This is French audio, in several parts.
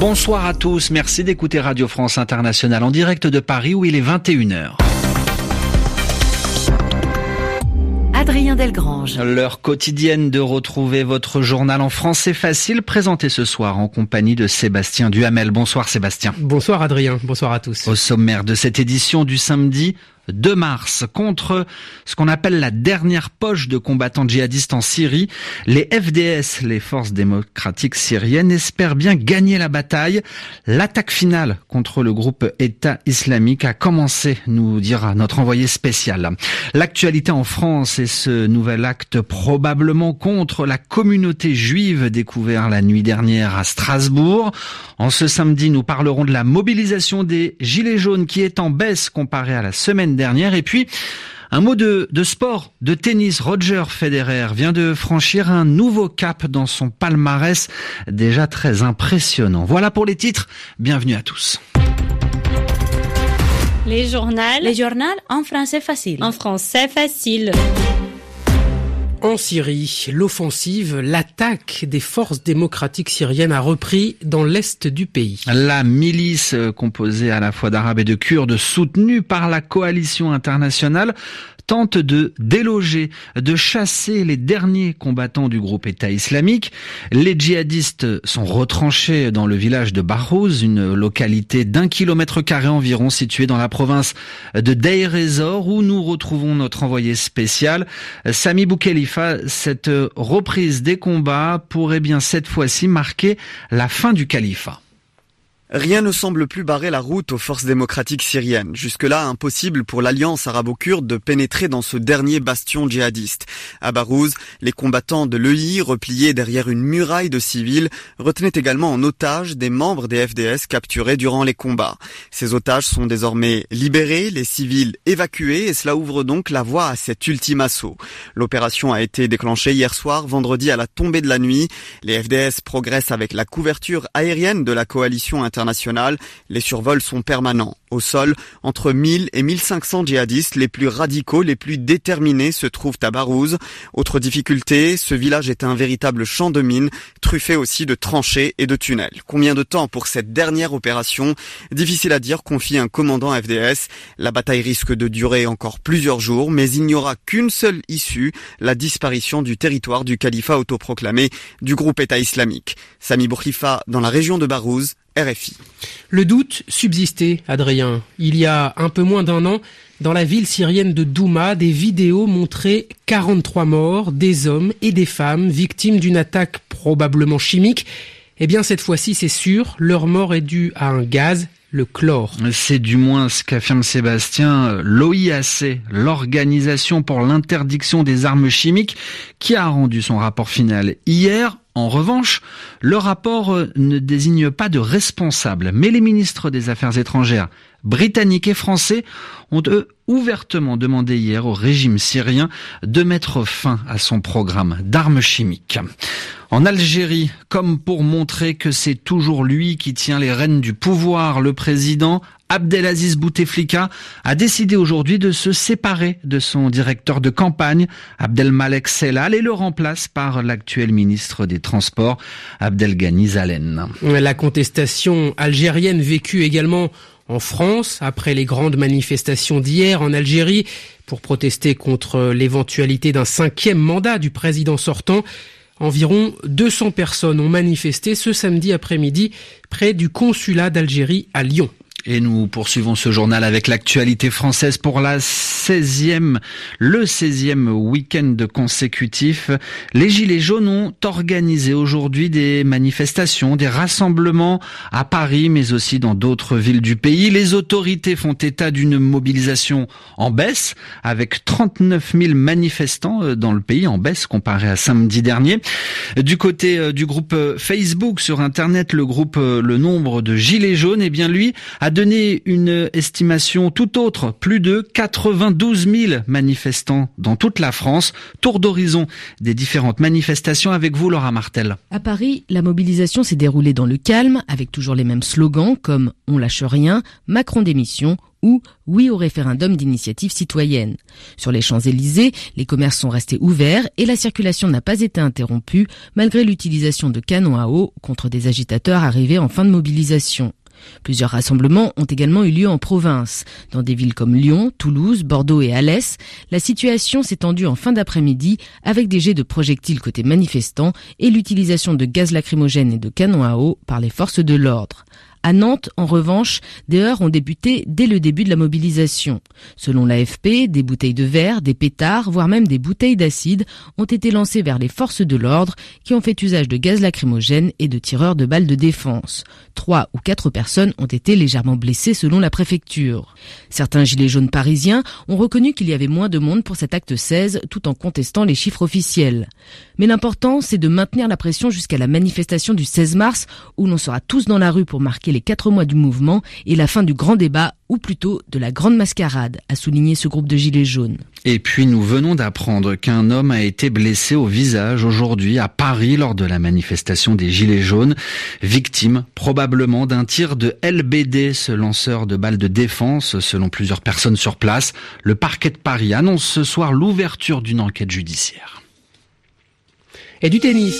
Bonsoir à tous, merci d'écouter Radio France Internationale en direct de Paris où il est 21h. Adrien Delgrange. L'heure quotidienne de retrouver votre journal en français facile, présenté ce soir en compagnie de Sébastien Duhamel. Bonsoir Sébastien. Bonsoir Adrien, bonsoir à tous. Au sommaire de cette édition du samedi 2 mars contre ce qu'on appelle la dernière poche de combattants djihadistes en Syrie. Les FDS, les forces démocratiques syriennes, espèrent bien gagner la bataille. L'attaque finale contre le groupe État islamique a commencé, nous dira notre envoyé spécial. L'actualité en France et ce nouvel acte probablement contre la communauté juive découvert la nuit dernière à Strasbourg. En ce samedi, nous parlerons de la mobilisation des Gilets jaunes qui est en baisse comparée à la semaine dernière. Et puis, un mot de, de, sport, de tennis. Roger Federer vient de franchir un nouveau cap dans son palmarès, déjà très impressionnant. Voilà pour les titres. Bienvenue à tous. Les journaux. Les journaux en français facile. En français facile. En Syrie, l'offensive, l'attaque des forces démocratiques syriennes a repris dans l'est du pays. La milice composée à la fois d'Arabes et de Kurdes, soutenue par la coalition internationale, tente de déloger, de chasser les derniers combattants du groupe État islamique. Les djihadistes sont retranchés dans le village de Barouz, une localité d'un kilomètre carré environ située dans la province de Deir ez-Zor, où nous retrouvons notre envoyé spécial, Sami Boukhelifa. Cette reprise des combats pourrait bien cette fois-ci marquer la fin du califat. Rien ne semble plus barrer la route aux forces démocratiques syriennes. Jusque-là, impossible pour l'alliance arabo-kurde de pénétrer dans ce dernier bastion djihadiste. À Barouz, les combattants de l'EI, repliés derrière une muraille de civils, retenaient également en otage des membres des FDS capturés durant les combats. Ces otages sont désormais libérés, les civils évacués, et cela ouvre donc la voie à cet ultime assaut. L'opération a été déclenchée hier soir, vendredi à la tombée de la nuit. Les FDS progressent avec la couverture aérienne de la coalition internationale les survols sont permanents. Au sol, entre 1000 et 1500 djihadistes, les plus radicaux, les plus déterminés, se trouvent à Barouz. Autre difficulté, ce village est un véritable champ de mines, truffé aussi de tranchées et de tunnels. Combien de temps pour cette dernière opération? Difficile à dire, confie un commandant FDS. La bataille risque de durer encore plusieurs jours, mais il n'y aura qu'une seule issue, la disparition du territoire du califat autoproclamé du groupe État islamique. Sami Bourkhifa, dans la région de Barouz, RFI. Le doute subsistait, Adrien. Il y a un peu moins d'un an, dans la ville syrienne de Douma, des vidéos montraient 43 morts, des hommes et des femmes victimes d'une attaque probablement chimique. Eh bien, cette fois-ci, c'est sûr, leur mort est due à un gaz le chlore. C'est du moins ce qu'affirme Sébastien l'OIAC, l'Organisation pour l'interdiction des armes chimiques, qui a rendu son rapport final hier. En revanche, le rapport ne désigne pas de responsable, mais les ministres des Affaires étrangères britanniques et français ont eux ouvertement demandé hier au régime syrien de mettre fin à son programme d'armes chimiques. En Algérie, comme pour montrer que c'est toujours lui qui tient les rênes du pouvoir, le président Abdelaziz Bouteflika a décidé aujourd'hui de se séparer de son directeur de campagne, Abdelmalek Sellal, et le remplace par l'actuel ministre des Transports, Abdelghani Zalen. La contestation algérienne vécue également en France, après les grandes manifestations d'hier en Algérie, pour protester contre l'éventualité d'un cinquième mandat du président sortant, Environ 200 personnes ont manifesté ce samedi après-midi près du consulat d'Algérie à Lyon. Et nous poursuivons ce journal avec l'actualité française pour la 16e, le 16e week-end consécutif. Les Gilets jaunes ont organisé aujourd'hui des manifestations, des rassemblements à Paris, mais aussi dans d'autres villes du pays. Les autorités font état d'une mobilisation en baisse, avec 39 000 manifestants euh, dans le pays, en baisse comparé à samedi dernier. Du côté euh, du groupe Facebook sur Internet, le groupe Le Nombre de Gilets jaunes, eh bien lui, a donné une estimation tout autre. Plus de 92 000 manifestants dans toute la France. Tour d'horizon des différentes manifestations avec vous, Laura Martel. À Paris, la mobilisation s'est déroulée dans le calme, avec toujours les mêmes slogans comme On lâche rien, Macron démission ou oui au référendum d'initiative citoyenne. Sur les Champs-Élysées, les commerces sont restés ouverts et la circulation n'a pas été interrompue malgré l'utilisation de canons à eau contre des agitateurs arrivés en fin de mobilisation. Plusieurs rassemblements ont également eu lieu en province. Dans des villes comme Lyon, Toulouse, Bordeaux et Alès, la situation s'est tendue en fin d'après-midi avec des jets de projectiles côté manifestants et l'utilisation de gaz lacrymogène et de canons à eau par les forces de l'ordre. À Nantes, en revanche, des heurts ont débuté dès le début de la mobilisation. Selon l'AFP, des bouteilles de verre, des pétards, voire même des bouteilles d'acide ont été lancées vers les forces de l'ordre qui ont fait usage de gaz lacrymogène et de tireurs de balles de défense. Trois ou quatre personnes ont été légèrement blessées selon la préfecture. Certains gilets jaunes parisiens ont reconnu qu'il y avait moins de monde pour cet acte 16 tout en contestant les chiffres officiels. Mais l'important, c'est de maintenir la pression jusqu'à la manifestation du 16 mars où l'on sera tous dans la rue pour marquer les quatre mois du mouvement et la fin du grand débat, ou plutôt de la grande mascarade, a souligné ce groupe de Gilets jaunes. Et puis nous venons d'apprendre qu'un homme a été blessé au visage aujourd'hui à Paris lors de la manifestation des Gilets jaunes, victime probablement d'un tir de LBD, ce lanceur de balles de défense, selon plusieurs personnes sur place. Le parquet de Paris annonce ce soir l'ouverture d'une enquête judiciaire. Et du tennis.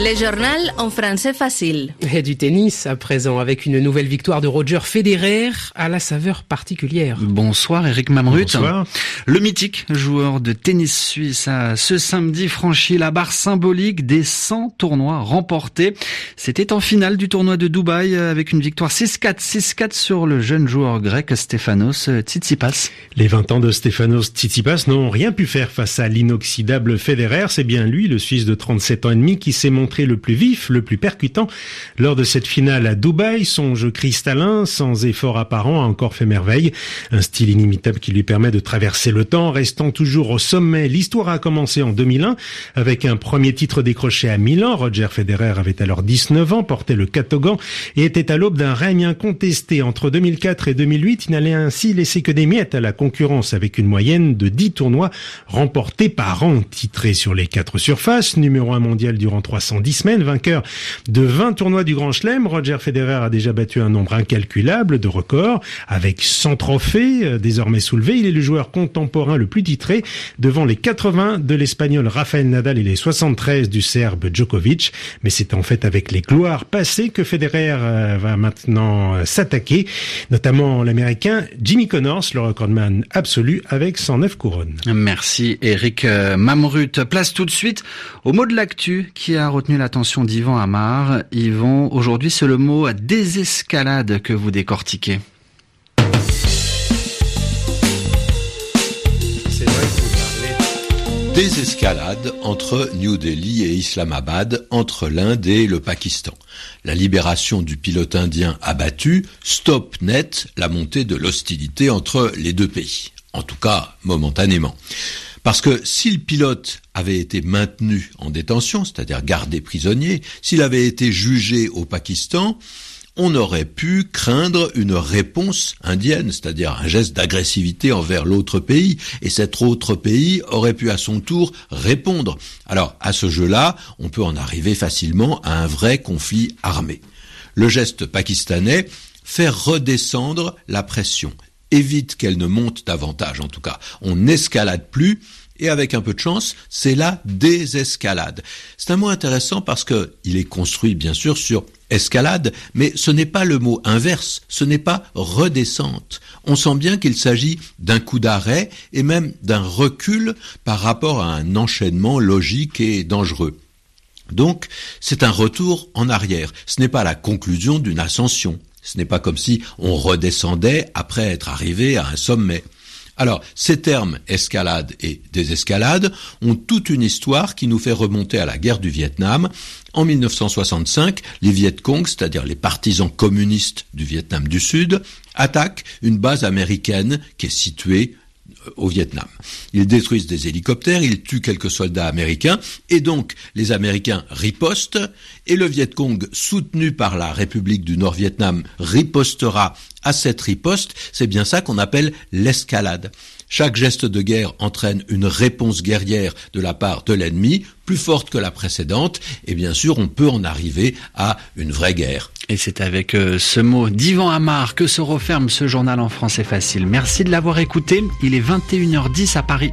Le journal en français facile. Et du tennis à présent avec une nouvelle victoire de Roger Federer à la saveur particulière. Bonsoir Eric Mamrut. Bonsoir. Le mythique joueur de tennis suisse a ce samedi franchi la barre symbolique des 100 tournois remportés. C'était en finale du tournoi de Dubaï avec une victoire 6-4, 6-4 sur le jeune joueur grec Stefanos Tsitsipas. Les 20 ans de Stefanos Tsitsipas n'ont rien pu faire face à l'inoxydable Federer. C'est bien lui, le Suisse de 37 ans et demi, qui s'est montré le plus vif, le plus percutant. Lors de cette finale à Dubaï, son jeu cristallin, sans effort apparent, a encore fait merveille. Un style inimitable qui lui permet de traverser le temps, restant toujours au sommet. L'histoire a commencé en 2001 avec un premier titre décroché à Milan. Roger Federer avait alors 19 ans, portait le catogan et était à l'aube d'un règne incontesté. Entre 2004 et 2008, il n'allait ainsi laisser que des miettes à la concurrence avec une moyenne de 10 tournois remportés par an. Titré sur les quatre surfaces, numéro un mondial durant 300 en 10 semaines, vainqueur de 20 tournois du Grand Chelem. Roger Federer a déjà battu un nombre incalculable de records avec 100 trophées euh, désormais soulevés. Il est le joueur contemporain le plus titré devant les 80 de l'Espagnol Rafael Nadal et les 73 du Serbe Djokovic. Mais c'est en fait avec les gloires passées que Federer euh, va maintenant euh, s'attaquer, notamment l'Américain Jimmy Connors, le recordman absolu avec 109 couronnes. Merci Eric Mamrut. Place tout de suite au mot de l'actu qui a retenu l'attention d'Yvan Amar. Yvan, aujourd'hui c'est le mot désescalade que vous décortiquez. Désescalade entre New Delhi et Islamabad, entre l'Inde et le Pakistan. La libération du pilote indien abattu stoppe net la montée de l'hostilité entre les deux pays. En tout cas, momentanément. Parce que si le pilote avait été maintenu en détention, c'est-à-dire gardé prisonnier, s'il avait été jugé au Pakistan, on aurait pu craindre une réponse indienne, c'est-à-dire un geste d'agressivité envers l'autre pays, et cet autre pays aurait pu à son tour répondre. Alors, à ce jeu-là, on peut en arriver facilement à un vrai conflit armé. Le geste pakistanais fait redescendre la pression, évite qu'elle ne monte davantage en tout cas. On n'escalade plus, et avec un peu de chance, c'est la désescalade. C'est un mot intéressant parce que il est construit bien sûr sur escalade, mais ce n'est pas le mot inverse, ce n'est pas redescente. On sent bien qu'il s'agit d'un coup d'arrêt et même d'un recul par rapport à un enchaînement logique et dangereux. Donc, c'est un retour en arrière. Ce n'est pas la conclusion d'une ascension. Ce n'est pas comme si on redescendait après être arrivé à un sommet. Alors, ces termes escalade et désescalade ont toute une histoire qui nous fait remonter à la guerre du Vietnam. En 1965, les Viet Cong, c'est-à-dire les partisans communistes du Vietnam du Sud, attaquent une base américaine qui est située au Vietnam. Ils détruisent des hélicoptères, ils tuent quelques soldats américains, et donc les Américains ripostent, et le Viet Cong, soutenu par la République du Nord-Vietnam, ripostera à cette riposte. C'est bien ça qu'on appelle l'escalade. Chaque geste de guerre entraîne une réponse guerrière de la part de l'ennemi, plus forte que la précédente, et bien sûr on peut en arriver à une vraie guerre. Et c'est avec euh, ce mot d'Ivan Amar que se referme ce journal en français facile. Merci de l'avoir écouté, il est 21h10 à Paris.